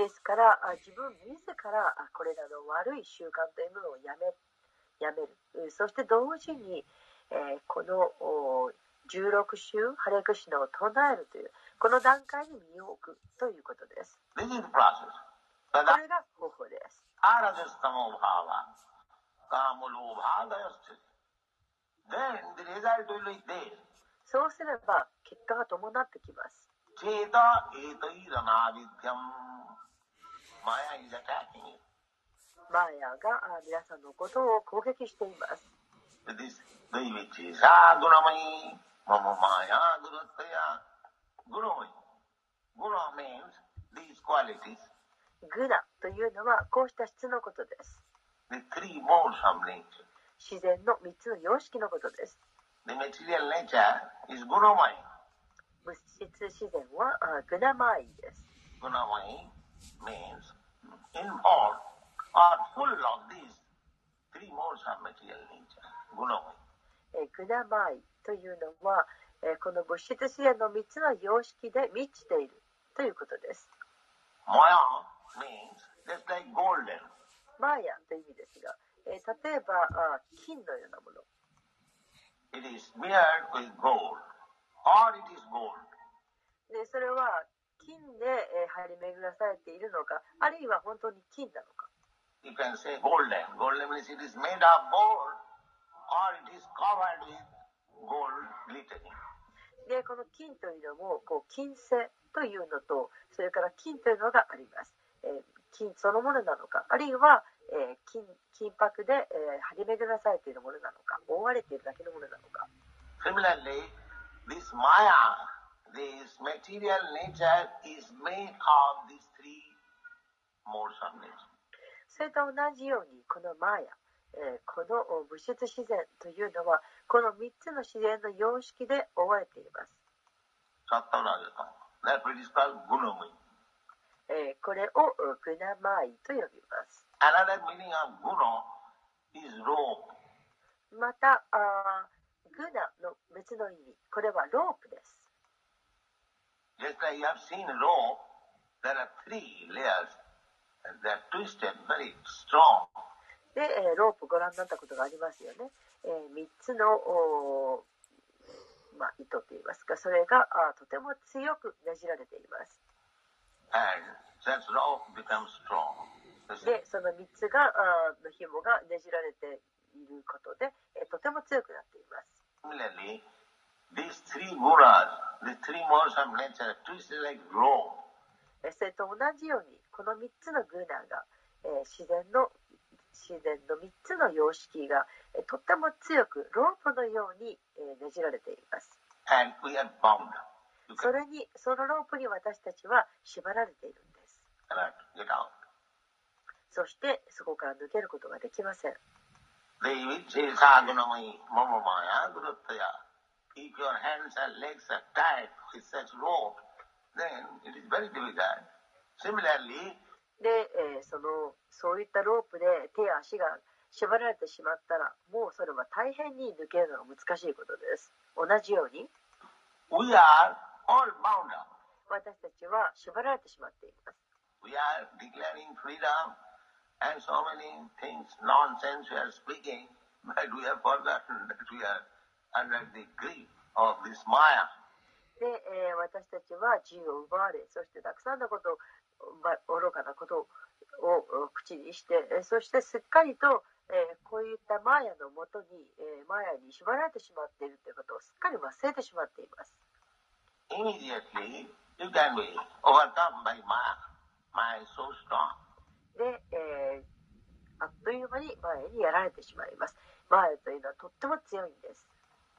ですから自分自らこれらの悪い習慣というものをやめ,やめるそして同時にこの16週ハレクシナを唱えるというこの段階に身を置くということです。これが方法です。そうすれば結果が伴ってきます。マヤが皆さんのことを攻撃しています。グナというのはこうした質のことです。自然の3つの様式のことです。物質自然はグナマイです。グナマイ。Means involved or full of these three modes of material nature. ーグナマイというのは、えーこの物質自然の3つの様式で満ちているということです Maya means just like golden. マーヤという意味ですが、えー例えばあ金のようなもの It is smeared with gold or it is gold. でそれは金で、えー張り巡らされているのかあるいは本当に金なのか You can say golden. Golden means it is made of gold or it is covered with gold glittering. でこの金というのもこう金星というのとそれから金というのがあります、えー金そのものなのかあるいは、えー金金箔で、えー張り巡らされているものなのか覆われているだけのものなのか Similarly, this Maya, this material nature is made of these three modes of nature. それと同じようにこのマーヤ、えーこのお物質自然というのはこの3つの自然の様式で覆われています、Sattva Rajatama. Therefore it is called Gunamai. えーこれをおグナマイと呼びます Another meaning of Guna is rope. またあーグナの別の意味これはロープですで、ロープご覧になったことがありますよね。3つの、糸といいますか、それがとても強くねじられています。で、その3つのひもがねじられていることで、とても強くなっています。それと同じようにこの3つのグーナーが、え、自然の自然の3つの様式が、え、とっても強くロープのように、え、ねじられています。それにそのロープに私たちは縛られているんです。そしてそこから抜けることができません。If your hands and legs are tied with such rope, then it is very difficult. Similarly, で、えーそのそういったロープで手や足が縛られてしまったらもうそれは大変に抜けるのが難しいことです同じように we are all bound up. 私たちは縛られてしまっています We are declaring freedom and so many things, nonsense we are speaking, but we have forgotten that we are under the grip of this Maya. で、えー私たちは自由を奪われそしてたくさんのことをま愚かなことをお口にしてえーそしてすっかりと、えーこういったマーヤのもとに、えーマーヤに縛られてしまっているということをすっかり忘れてしまっています Immediately, you can be overcome by Maya. Maya is so strong. で、えーあっという間にマーヤにやられてしまいますマーヤというのはとっても強いんです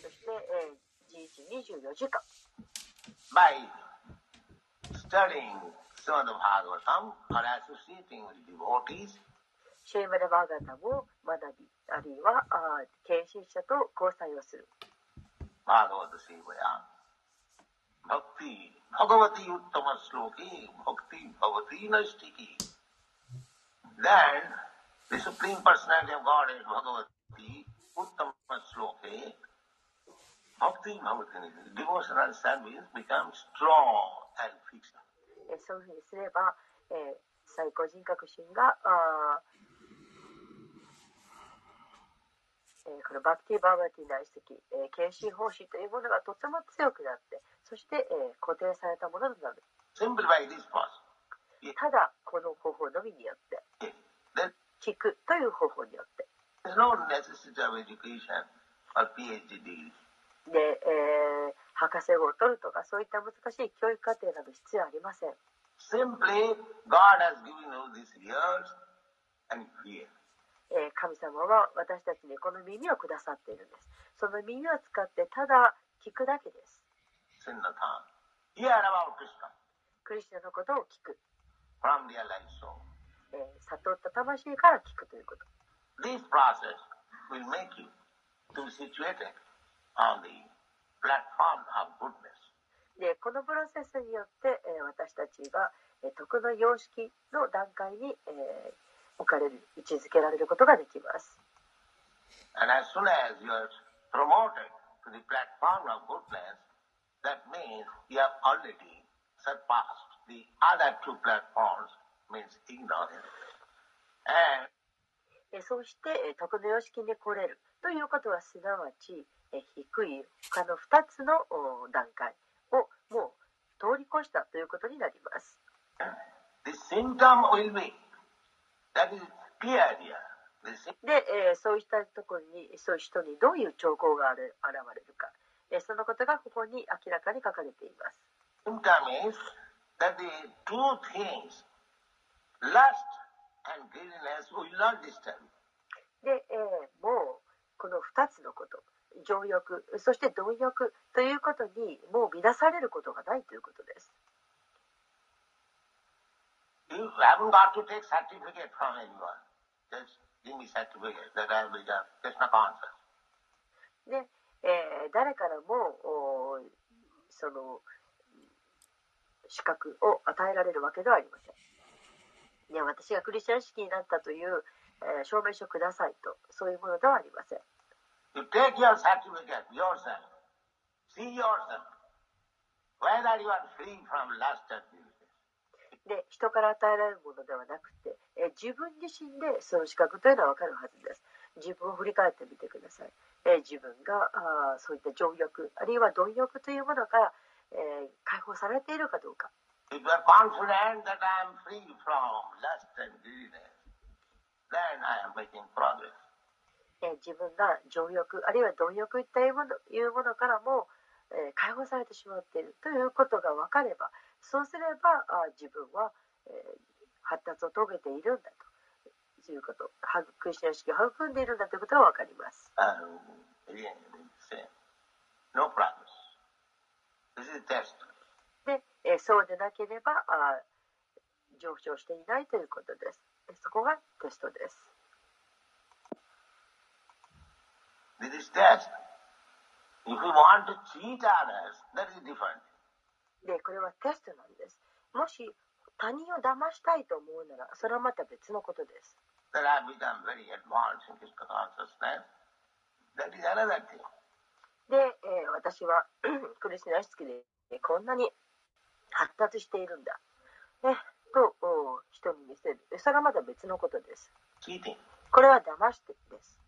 そして、えー、一日24時間。バイスタリング、スマドバーガータム、パラソシーティング、ディボーティーズ。シェイマドバーガータム、マダビ、あるいは、あ研修者と交際をする。バーワータシーブヤン。バクティー、バガワティー、トマスローキー、バクティー、バガティー、ナスティキー。Then, the Supreme Personality of God is そういうふうにすれば、えー、最高人格心があ、えー、このバクティ・バーバティ内跡、えー、研修方針というものがとても強くなってそして、えー、固定されたものになる。ただこの方法のみによって聞くという方法によって。で、えー、博士号を取るとかそういった難しい教育課程など必要ありません。神様は私たちにこの耳をくださっているんです。その耳を使ってただ聞くだけです。クリスチャンのことを聞く。From 悟った魂から聞くということ。このプロセスによって私たちは徳の様式の段階に置かれる位置づけられることができます。そして、徳の様式に来れるということはすなわち、低い他の2つの段階をもう通り越したということになります。で、え、そうしたところに、そういう人にどういう兆候がある現れるか、え、そのことがここに明らかに書かれています。で、え、もう、この2つのこと、情欲そして貪欲ということにもう乱されることがないということです You haven't got to take certificate from anyone. Just give me certificate that I have become Krishna conscious. で、えー誰からもおその資格を与えられるわけではありませんで私がクリスチャン式になったという、えー証明書くださいとそういうものではありません You take your certificate yourself. See yourself. Whether you are free from lust and greediness. で人から与えられるものではなくて、えー自分自身でその資格というのは分かるはずです自分を振り返ってみてください、えー自分があーそういった情欲あるいは貪欲というものから、えー解放されているかどうか If you are confident that I am free from lust and greediness, then I am making progress. えー自分が情欲あるいは貪欲というものいうものからも、えー解放されてしまっている。ということが分かればそうすればあー自分は、えー発達を遂げているんだと。いうこと。はクリスチャン式を育んでいるんだということが分かります。Uh, no. で、えーそうでなければあー上昇していないということです。えそこがテストですで、これはテストなんです。もし他人を騙したいと思うなら、それはまた別のことです。で、えー、私は クリスナスキでこんなに発達しているんだ。ね、と人に見せる。それはまた別のことです。これは騙してです。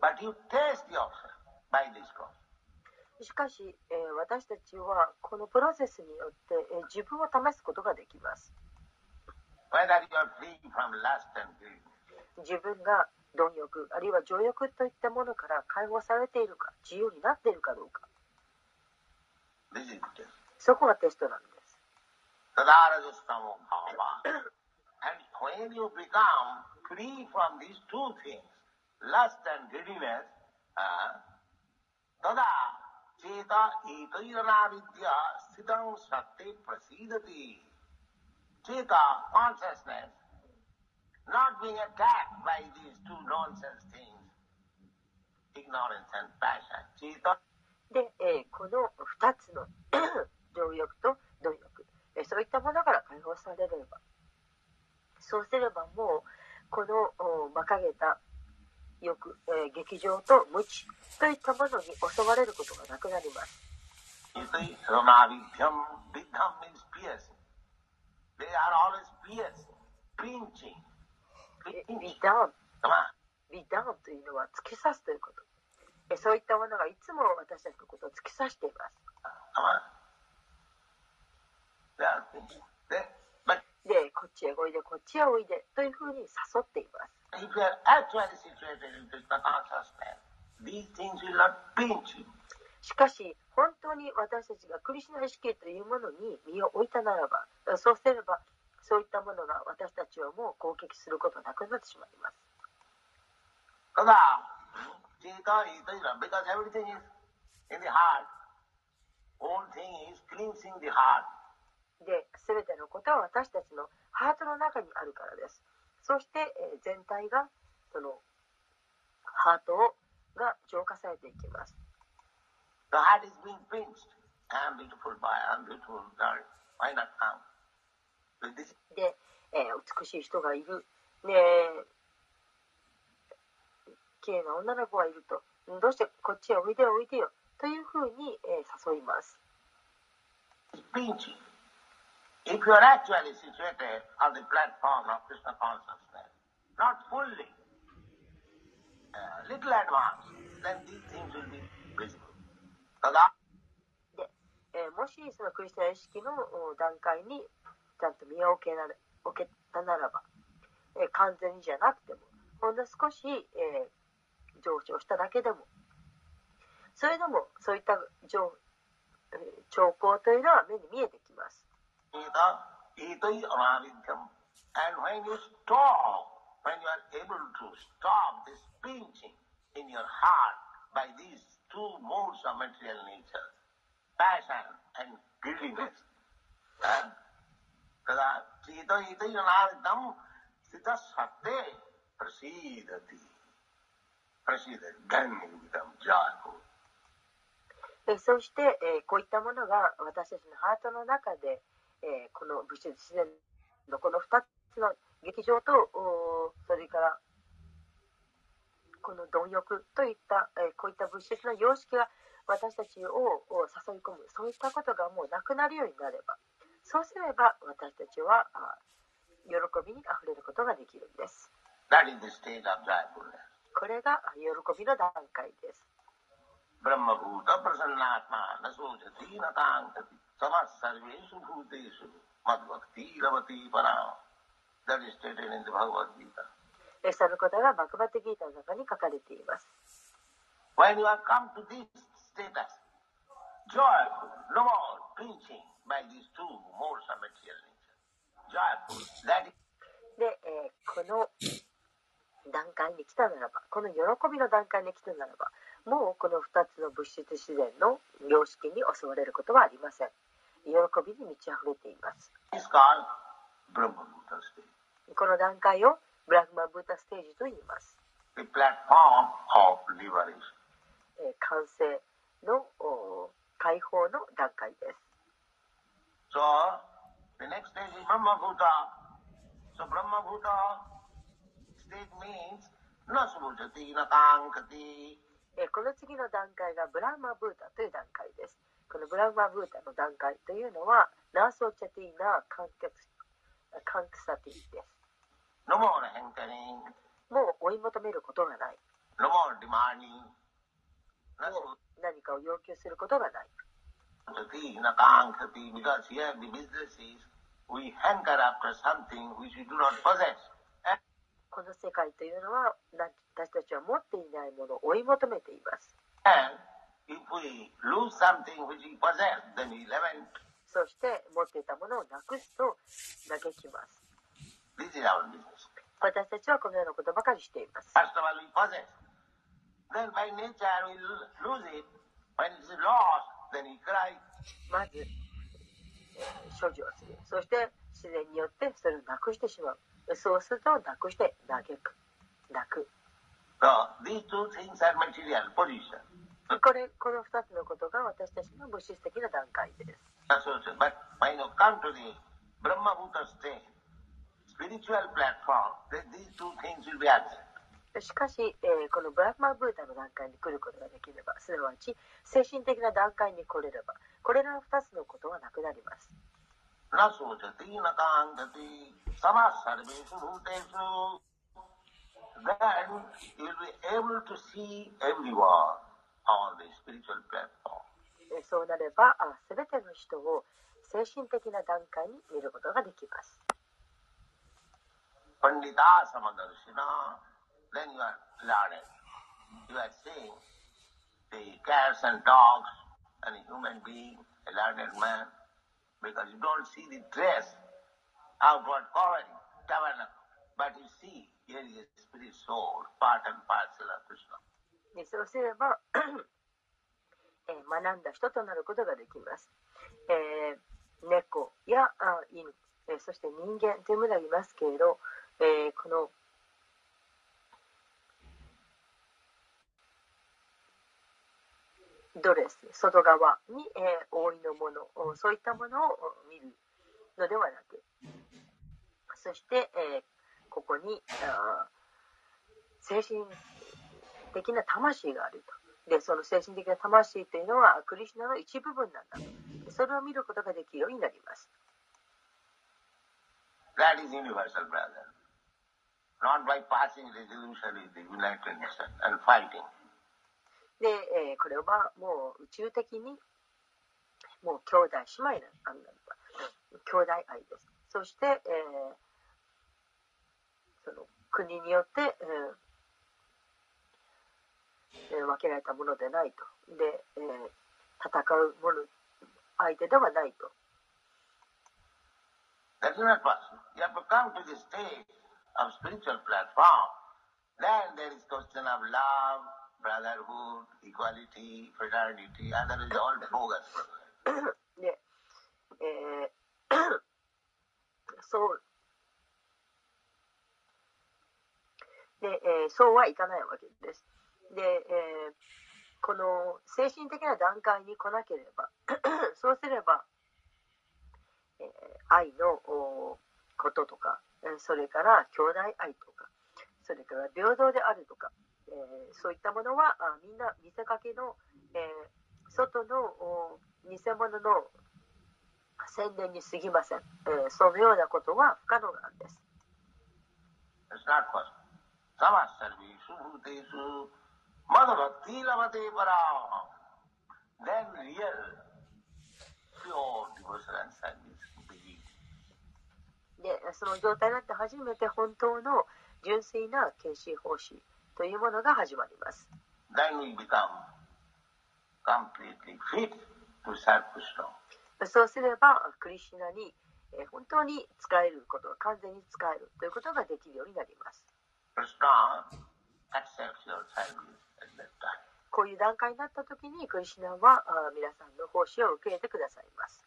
But you test yourself by this process. しかし、えー私たちはこのプロセスによって、えー自分を試すことができます.自分が貪欲あるいは情欲といったものから解放されているか自由になっているかどうか.そこがテストなんです lust and greediness, uh, tada cheta etairana vidya sitam satte prasidati. Chita consciousness not being attacked by these two nonsense things, ignorance and passion. Chita で、えーこの2つの情欲と貪欲、えーそういったものから解放されればそうすればもうこのお馬鹿げた欲、え、劇場と無知といったものに襲われることがなくなります。ビダ。ダンというのは突き刺すということ。そういったものがいつも私たちのことを突き刺しています。で、こっちへおいで、こっちへおいでというふうに誘っています。If you are actually situated in Krishna consciousness, these things will not pinch you. しかし、本当に私たちがクリシュナ意識というものに身を置いたならば、そうすれば、そういったものが私たちをもう攻撃することなくなってしまいます。Kada, Chita, Ita, Ita, because everything is in the heart. Whole thing is cleansing the heart. で、すべてのことは私たちのハートの中にあるからです。そして、えー全体が、その、ハートをが浄化されていきます。The heart is being pinched. I am beautiful I am beautiful girl. Why not come? で、えー美しい人がいる。ねえ綺麗な女の子がいると。どうしてこっちへおいでおいでよ。というふうに、えー誘います。pinching. If you are actually situated on the platform of Krishna consciousness, not fully, uh, little advanced, then these things will be visible. Tada, で、えーもしそのクリスチャン意識の段階にちゃんと身を置けな置けたならば、えー完全にじゃなくてもほんの少し、えー上昇しただけでもそれでもそういった上、えー兆候というのは目に見えてきまそして、こういったものが私たちのハートの中で。えー、この物質自然のこの2つの劇場とそれからこの貪欲といった、えー、こういった物質の様式が私たちを誘い込むそういったことがもうなくなるようになればそうすれば私たちは喜びにあふれることができるんです。これが喜びの段階です。ブラマブータプラサナーナソジャティナタンタピ समाज सर्वेशु भूतेषु मद भक्ति रवती परा そのことがバクバテギータの中に書かれています。When you have come to this status, joyful, no more pinching by these two more material nature. Joyful, that is. で、えー、この段階に来たならば、この喜びの段階に来たならば、もうこの2つの物質自然の様式に襲われることはありません。喜びに満ち溢れています.この段階をブラグマブータステージと言います、The platform of liberation. えー完成のお解放の段階です So, the next stage is Brahmabhuta. So, Brahmabhuta stage means この次の段階がブラグマブータという段階ですこのブラウマブータの段階というのはナーソーチャティーナカンクサ,カンクサティです。ロもう追い求めることがない。ロモリマーニーも何かを要求することがない。この世界というのは私たちは持っていないものを追い求めています。そして持っていたものをなくすと嘆きます。私たちはこのようなことばかりしています。まず、所持をする。そして自然によってそれをなくしてしまう。そうするとなくして嘆く。泣く。These two things are material, position. これこの2つのことが私たちの物質的な段階です。しかし、このブラッマブータの段階に来ることができれば、すなわち精神的な段階に来れれば、これらの2つのことはなくなります。Then you'll be able to see everyone. そうなれば、すべての人を精神的な段階に見ることができます。 Pandita Samadarshina, then you are learning. You are seeing the cats and dogs and a human being, a learned man, because you don't see the dress, outward covering, tabernacle, but you see here is a spirit soul, part and parcel of Krishna. でそうすれば、えー学んだ人となることができます。えー猫やあ犬、えーそして人間というものがいますけれど、えーこのドレス、外側に、えー覆いのもの、おそういったものを見るのではなく、そして、えーここにあ精神的な魂があると。で、その精神的な魂というのはクリシュナの一部分なんだと。でそれを見ることができるようになります。That is universal, brother. Not by passing resolution with the United Nations and fighting. で、えーこれはもう宇宙的にもう兄弟姉妹なんだ兄弟愛です。そして、えーその国によって、えーえー分けられたものでないと。で、えー戦うもの相手ではないと。That not possible. You have come to the stage of spiritual platform. Then there is question of love, brotherhood, equality, fraternity, and there is all bogus. で、えーそう、で、えーそうはいかないわけです。で、えーこの精神的な段階に来なければ、そうすれば、えー愛のおこととか、えーそれから兄弟愛とか、それから平等であるとか、えーそういったものはあみんな見せかけの、えー外のお偽物の宣伝に過ぎません、えーそのようなことは不可能なんです。It's not possible. Samas sarveshu bhuteshu madhavakti lavate param. Then real, pure devotion and service begins. で、その状態になって初めて本当の純粋な献身奉仕というものが始まります。Then we become completely fit to serve Krishna. そうすれば、クリシュナにえー本当に使えることが完全に使えるということができるようになります。Krishna accepts your service. こういう段階になった時にクリシュナは皆さんの奉仕を受け入れてくださいます。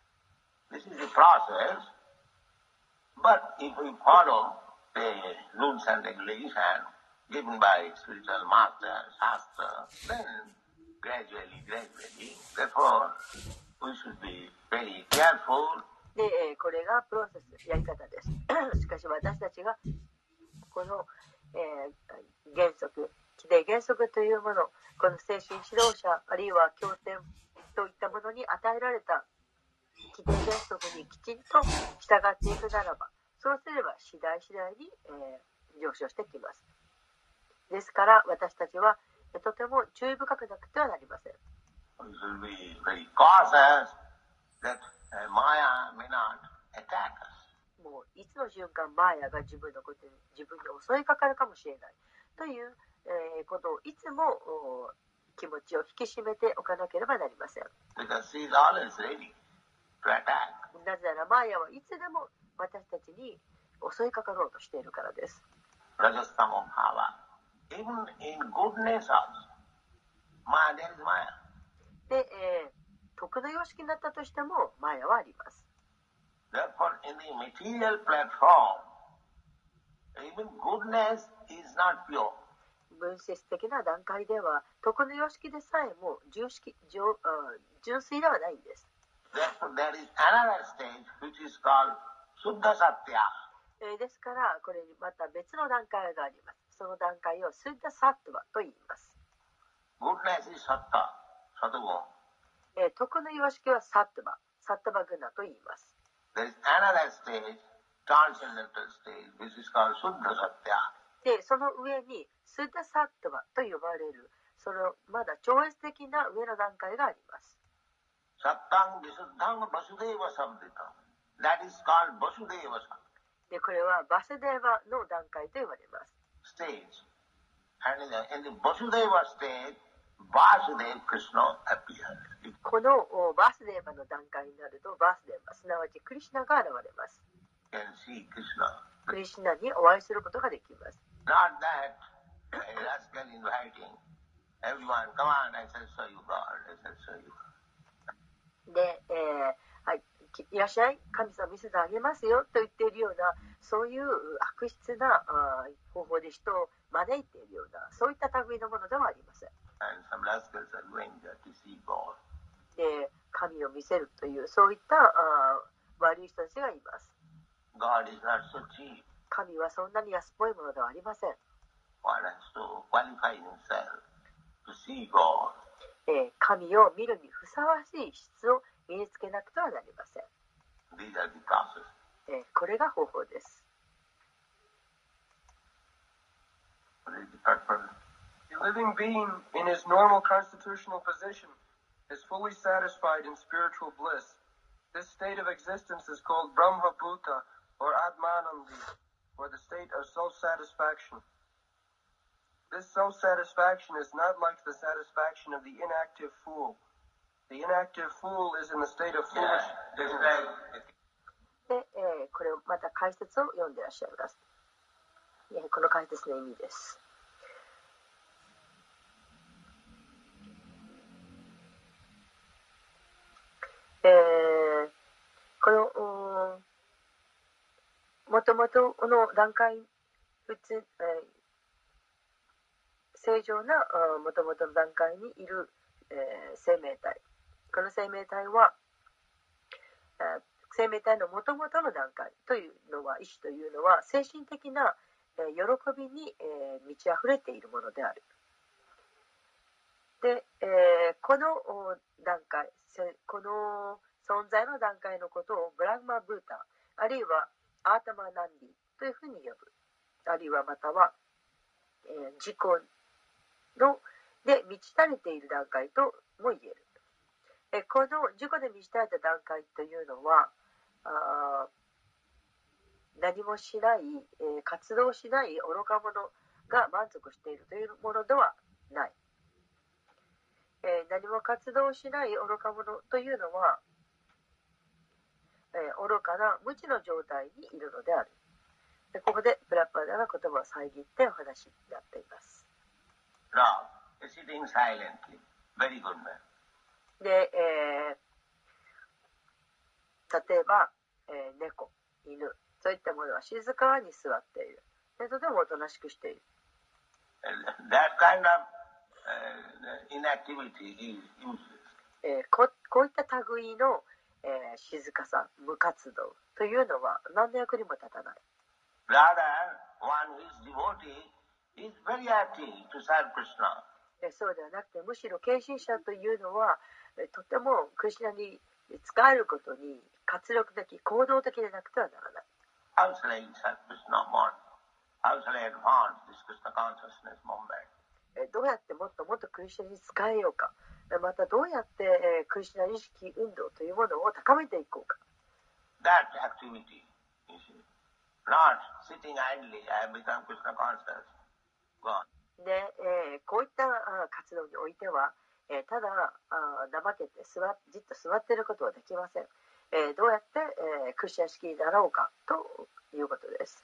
This is the process. But if we follow the rules and regulations given by spiritual master, Shastra, then gradually, gradually, therefore, we should be very careful で、えーこれがプロセス、やり方です。しかし私たちがこの、えー原則、規定原則というもの、この精神指導者、あるいは経典といったものに与えられた規定原則にきちんと従っていくならば、そうすれば次第次第に、えー上昇してきます。ですから私たちはえーとても注意深くなくてはなりません。uh. もういつの瞬間マーヤが自分のことに自分に襲いかかるかもしれないという、こといつも気持ちを引き締めておかなければなりません。なぜならマヤはいつでも私たちに襲いかかろうとしているからです。で、えー、徳の様式になったとしてもマヤはあります。Therefore, in the material platform, even goodness is not pure. 分析的な段階では、徳の様式でさえも純,式純,純粋ではないんです。ですから、これにまた別の段階があります。その段階をすスッさっとばと言います。徳の様式はさっとば、さっとばグナと言います。で、その上に、スダサットバと呼ばれるそのまだ超越的な上の段階があります。でこれはバスデーバの段階と呼ばれます。このバスデーバの段階になるとバスデーバすなわちクリシュナが現れます。クリシュナにお会いすることができます。Rascal inviting everyone, come on, I shall show you God, I shall show you. で、えーはい、きいらっしゃい、神様見せてあげますよと言っているような、そういう悪質なあー方法で人を招いているような、そういった類のものではありません。And some rascals are going there to see God. で、神を見せるという、そういったあー悪い人たちがいます。God is not so cheap. 神はそんなに安っぽいものではありません。One has to qualify himself to see God. えー神を見るにふさわしい質を身につけなくてはなりません。 These are the process. えーこれが方法です。 What is the purpose? A living being in his normal constitutional position is fully satisfied in spiritual bliss. This state of existence is called Brahma Bhuta or Atmanandi, or the state of self-satisfaction. This self-satisfaction is not like the satisfaction of the inactive fool. The inactive fool is in the state of foolish で、えーこれをまた解説を読んでらっしゃいます。えーこの解説の意味です。えーこのもともとの段階普通、えー正常なもともとの段階にいる、えー生命体この生命体は、えー生命体のもともとの段階というのは意志というのは精神的な、えー喜びに、え満ち溢れているものである。で、えこの段階この存在の段階のことをブラグマブータあるいはアータマナンディというふうに呼ぶあるいはまたは、えー自己ので満ち足りている段階とも言える。えこの自己で満ち足りた段階というのはあ何もしない、え活動しない愚か者が満足しているというものではない、え何も活動しない愚か者というのは、え愚かな無知の状態にいるのである。でここでブラッパーダが言葉を遮ってお話になっています。で、えー例えば、えー猫、犬、そういったものは静かに座っている。でとてもおとなしくしている。Kind of uh, inactivity is useless. えーここういった類の、えー静かさ、無活動というのは何の役にも立たない。Rather, one is devotee でそうではなくてむしろ献身者というのはとてもクリスナに使えることに活力的行動的でなくてはならない。どうやってもっともっとクリスナに使えようかまたどうやってクリスナ意識運動というものを高めていこうか。That activity, you see. Not sitting idly, I スで、えーこういったあ活動においては、えーただあ怠けて座じっと座っていることはできません、えーどうやって、えークリスチャン式になろうかということです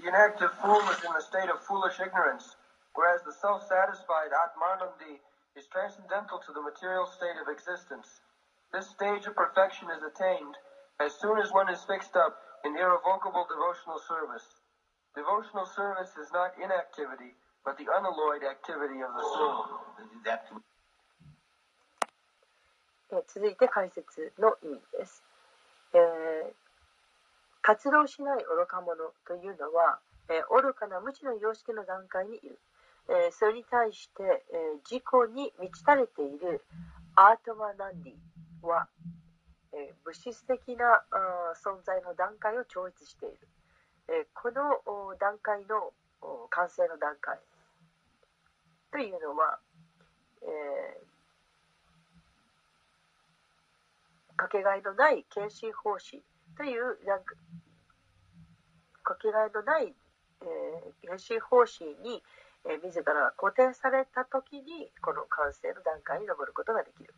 inactive fool is in the state of foolish ignorance, whereas the self-satisfied Atmanandi is transcendental to the material state of existence. This stage of perfection is attained, As soon as one is fixed up in irrevocable devotional service, devotional service is not inactivity, but the unalloyed activity of the soul. This is the activity. え続いて解説の意味です、えー活動しない愚か者というのは、えー愚かな無知の様式の段階にいる、えーそれに対して、えー自己に満ち足れているアートマナンディは、えー物質的なあ存在の段階を超越している、えこの段階の完成の段階。というのは、えーかけがえのない献身奉仕というかけがえのない、えー、献身奉仕に、えー自らが固定された時にこの完成の段階に登ることができる。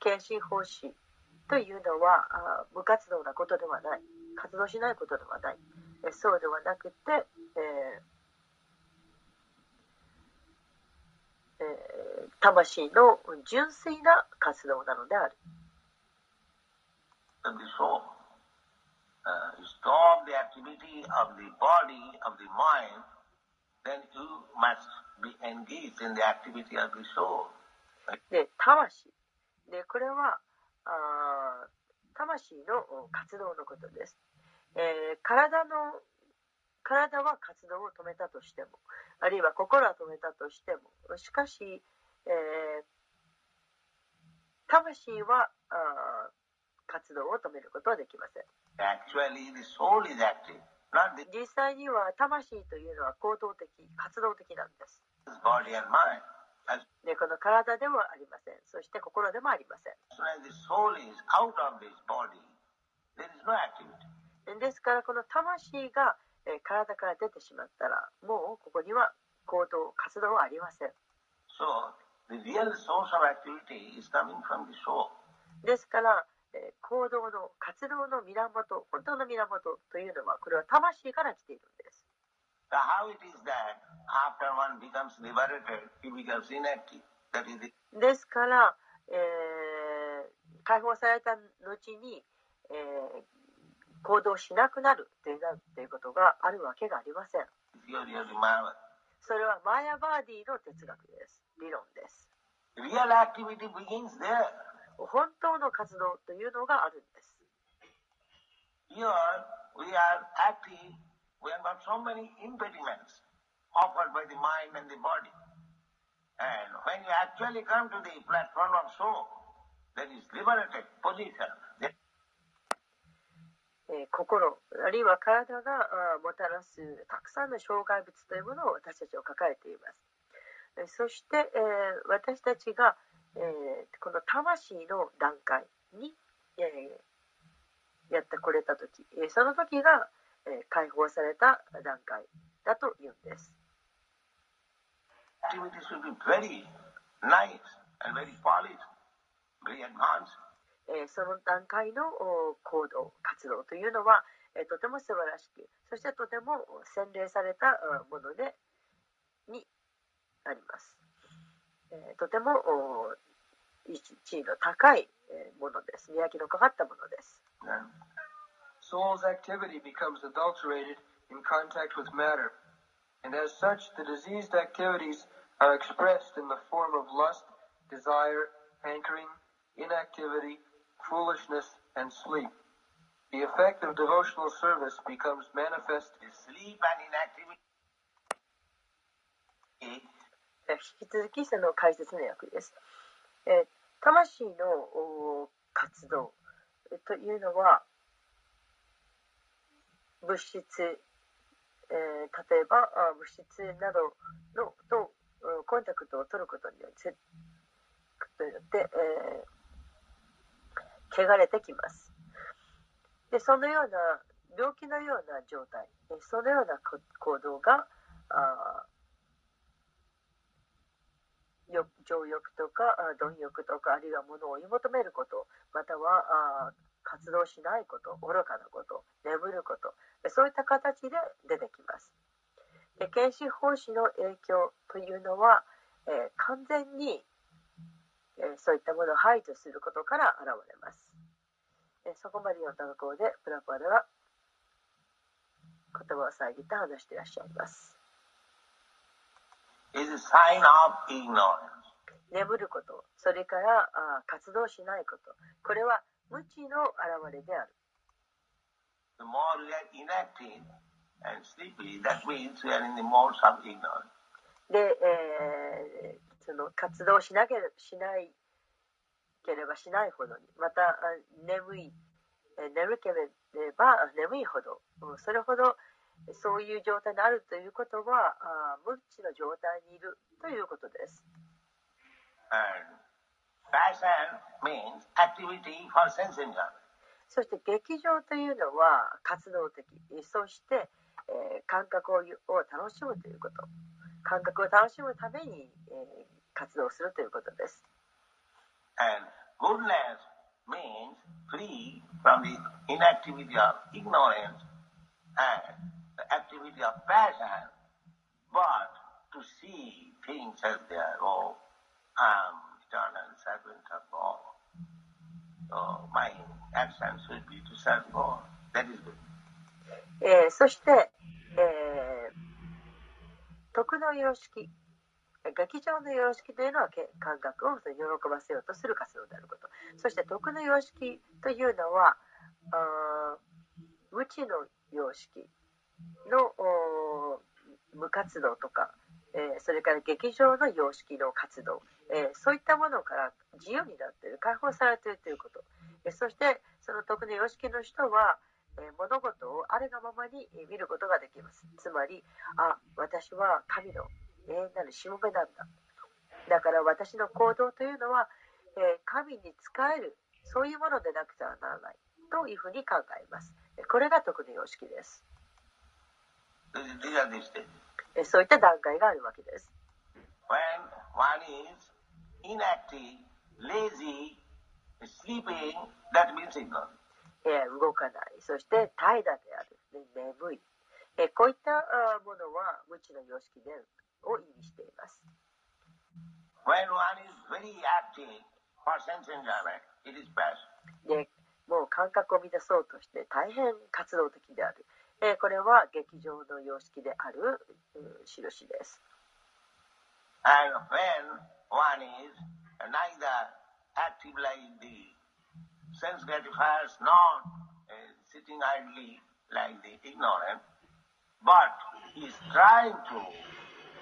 献身奉仕というのはあ無活動なことではない。活動しないことではない、え、そうではなくて、ええ、魂の純粋な活動なのである。で魂でこれはあ魂の活動のことです。えー体の体は活動を止めたとしてもあるいは心は止めたとしてもしかし、えー魂はあー活動を止めることはできません。実際には魂というのは行動的活動的なんです。でこの体ではありません。そして心でもありませんですからこの魂が体から出てしまったらもうここには行動活動はありません。ですから行動の活動の源本当の源というのはこれは魂から来ているんです。ですから、え、解放された後に、行動しなくなるということがあるわけがありません.それはマーヤバーディの哲学です理論です.本当の活動というのがあるんです Here we are active, have got so many impediments offered by the mind and the body. And when you actually come to the platform of soul, that is liberated position, えー心あるいは体があもたらすたくさんの障害物というものを私たちは抱えています。えそして、えー私たちが、えーこの魂の段階に、えーやってこれた時、えーその時が、えー解放された段階だというんです。activity should be very nice and very polished, very advanced. えーその段階の行動活動というのは、えーとても素晴らしくそしてとても洗練されたものでになります、えーとてもお位置地位の高いものです磨きのかかったものです And activity becomes adulterated in contact with matter, and as such, the diseased activities are expressed in the form of lust, desire, hankering, inactivity, foolishness, and sleep. The effect of devotional service becomes manifest the sleep and inactivity え引き続きその解説の役です、え魂のお活動えというのは物質、えー例えばあ物質などのとうコンタクトを取ることによってによって、えー汚れてきます。でそのような病気のような状態。そのような行動があ情欲とか貪欲とかあるいは物を追い求めることまたは活動しないこと愚かなこと眠ることそういった形で出てきます。で検視奉仕の影響というのは、えー完全に、えーそういったものを排除することから現れますえそこまで読んだところで、プラパラは言葉を遮って話していらっしゃいます。眠ること、それからあ活動しないこと、これは無知の表れである。The more are inactive and sleepy, that means are in the modes of ignorance. で、えー、その活動しなければしないければしないほどに、また眠い、眠ければ眠いほど、それほどそういう状態にあるということは、あ無知の状態にいるということです。そして劇場というのは活動的、そして、えー、感覚をを楽しむということ、感覚を楽しむために、えー、活動するということです。And goodness means free from the inactivity of ignorance and the activity of passion, but to see things as they are, oh, I am eternal servant of God. So my action should be to serve God. That is good. えー、そして、えー、徳の様式、劇場の様式というのは感覚を喜ばせようとする活動であること。そして徳の様式というのは、あ無知の様式の無活動とか、えー、それから劇場の様式の活動、えー、そういったものから自由になっている解放されているということ、えー、そしてその特に様式の人は、え物事をあれがままに見ることができます。つまりあ私は神の永遠なるしもべなんだ。だから私の行動というのは、え神に仕えるそういうものでなくてはならないというふうに考えます。これが特に様式です。そういった段階があるわけです。When え、動かない。そして怠惰である、ね、眠い、え、こういったあものは無知の様式であるを意味しています。でもう感覚を乱そうとして大変活動的である、え、これは劇場の様式である、う、印です。Sense gratifiers nor uh, sitting idly like the ignorant, but he is trying to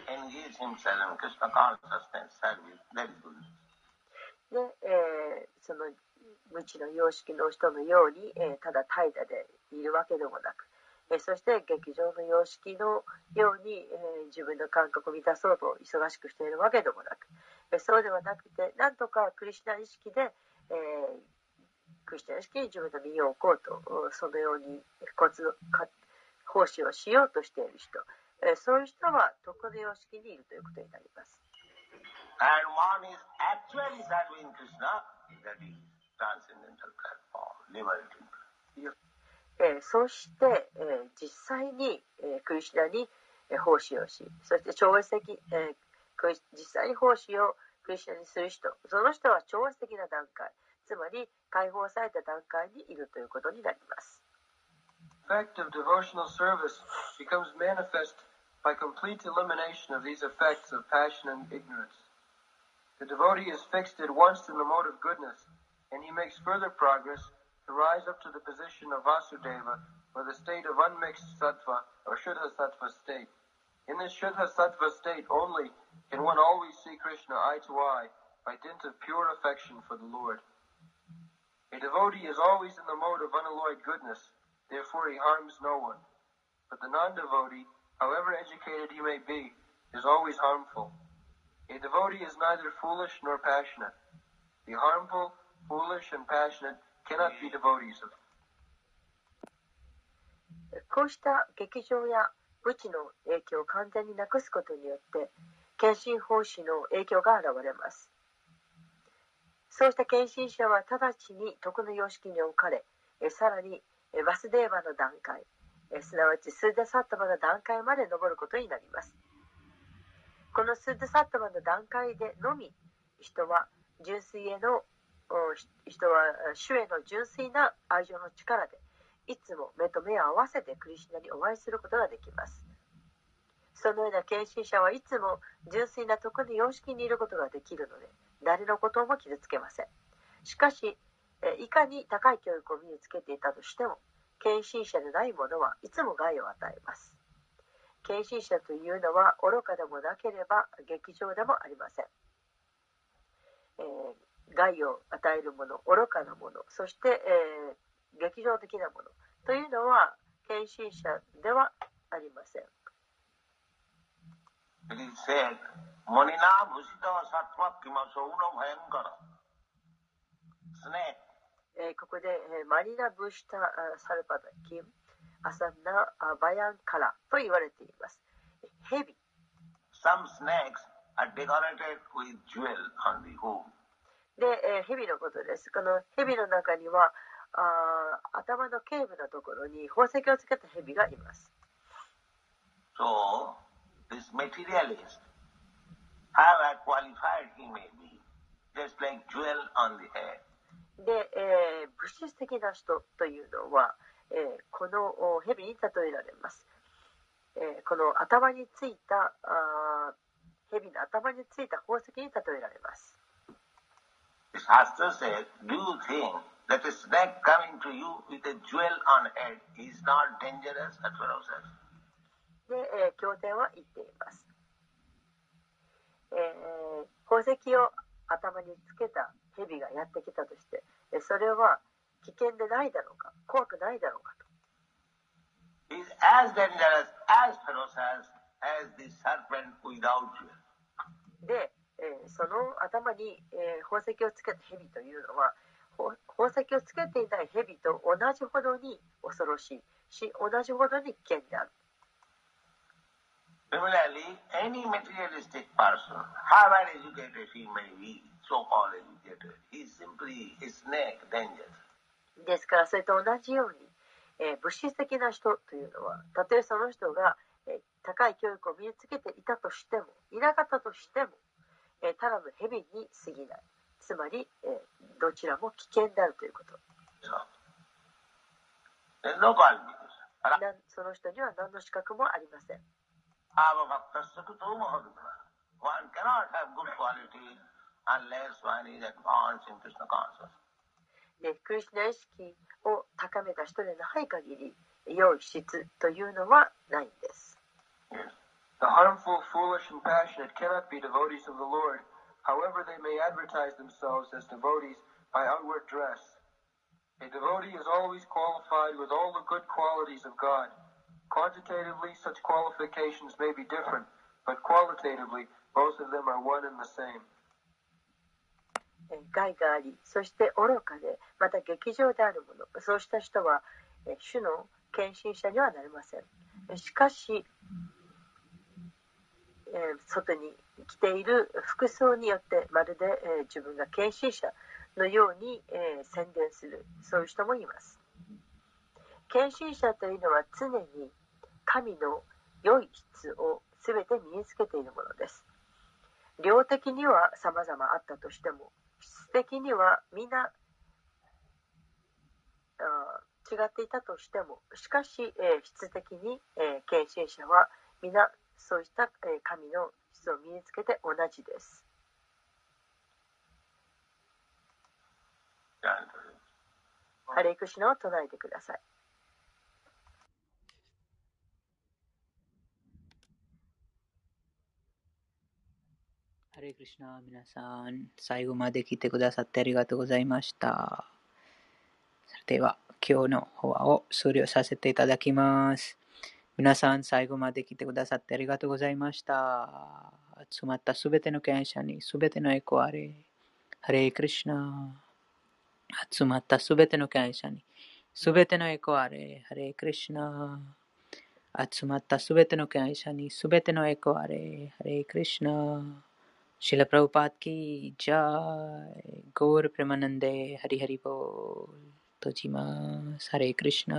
engage himself in Krishna consciousness service, that is good. で、えー、その無知の様式の人のように、えー、ただ怠惰でいるわけでもなく、えーそして劇場の様式のように、えー自分の感覚を満たそうと忙しくしているわけでもなく、えーそうではなくてなんとかクリシナ意識で、えクリスチャン意識に自分の身を置こうとそのようにコツ奉仕をしようとしている人、えそういう人は徳の様式にいるということになります。えそして、え実際に、えクリシナに、え奉仕をしそして超越的、え実際に奉仕をクリシナにする人。その人は超越的な段階。つまり解放された段階にいるということになります。Effective devotional service becomes manifest by complete elimination of these effects of passion and ignorance. The devotee is fixed at once in the mode of goodness, and he makes further progress to rise up to the position of Vasudeva, or the state of unmixed sattva, or Shuddha sattva state. In this Shuddha sattva state only can one always see Krishna eye to eye by dint of pure affection for the Lord. A devotee is always in the mode of unalloyed goodness, therefore he harms no one. But the non-devotee, however educated he may be, is always harmful. A devotee is neither foolish nor passionate. The harmful, foolish, and passionate こうした劇場や無知の影響を完全になくすことによって献身奉仕の影響が現れます そうした献身者は直ちに徳の様式に置かれえさらにバスデーバの段階えすなわちスーデサットマの段階まで登ることになりますこのスーデサットマの段階でのみ人は純粋への人は主への純粋な愛情の力でいつも目と目を合わせてクリシナにお会いすることができます。そのような献身者はいつも純粋な徳の様式にいることができるので、誰のことも傷つけません。しかし、いかに高い教育を身につけていたとしても、献身者でない者はいつも害を与えます。献身者というのは愚かでもなければ劇場でもありません。えー、害を与えるもの、愚かなもの、そして、えー、劇場的なものというのは献身者ではありません。मणिना भूषित सत्व किमा सौन すねえ、ここで、え、マリナ・ブシタ・サルパダ・キム・アサンナ・アバヤン・カラと言われています。ヘビ。で、ヘ、ビ、のことです。このヘビの中にはあ頭の頸部のところに宝石をつけたヘビがいます。So, this material is have qualified him maybe. ですで、えー、物質的な人というのは、えー、この蛇に例えられます、えー、この頭についたあ蛇の頭についた宝石に例えられます。で、えー、経典は言っています。えー、宝石を頭につけた蛇がやってきたとして、それは危険でないだろうか、怖くないだろうかと。As dangerous, as ferocious as the serpent without you. で、えー、その頭に、えー、宝石をつけた蛇というのは、宝石をつけていない蛇と同じほどに恐ろしいし、同じほどに危険である。Similarly, any materialistic person, however educated he may be, so-called educated, he is simply a snake, dangerous. ですから、それと同じように、えー、物質的な人というのは、たとえその人が、えー、高い教育を身につけていたとしても、いなかったとしても、えー、ただの蛇に過ぎない。つまり、えー、どちらも危険であるということ。その人には何の資格もありません。Avabhaktasya kuto mahadutta. One cannot have good quality unless one is advanced in Krishna consciousness. で、クリスナ意識を高めた人でない限り、良い質というのはないんです。The harmful, foolish, and passionate cannot be devotees of the Lord, however they may advertise themselves as devotees by outward dress. A devotee is always qualified with all the good qualities of God. Quantitatively, such qualifications may be different, but qualitatively, both of them are one and the same. 害があり、そして愚かで、また劇場であるもの、そうした人は、主の献身者にはなれません。しかし、え外に着ている服装によってまるで、え自分が献身者のように、え宣伝するそういう人もいます献身者というのは常に神の良い質を全て身につけているものです。量的には様々あったとしても、質的には皆違っていたとしても、しかし、えー、質的に、えー、献身者は皆そうした、えー、神の質を身につけて同じです。ハレイクシナを唱えてください。ハレクリシナ皆さん、最後まで来てくださってありがとうございました。それでは、今日の法話を終了させていただきます。皆さん、最後まで来てくださってありがとうございました。集まったすべての感謝にすべてのエコあれ。ハレイクリシナ集まったすべての感謝にすべてのエコあれ。ハレイクリシナ集まったすべての感謝にすべてのエコあれ。ハレイクリシナ शिल प्रभुपाद की जय गौर प्रेमानंदे हरि हरि बोल तो जी माँ हरे कृष्णा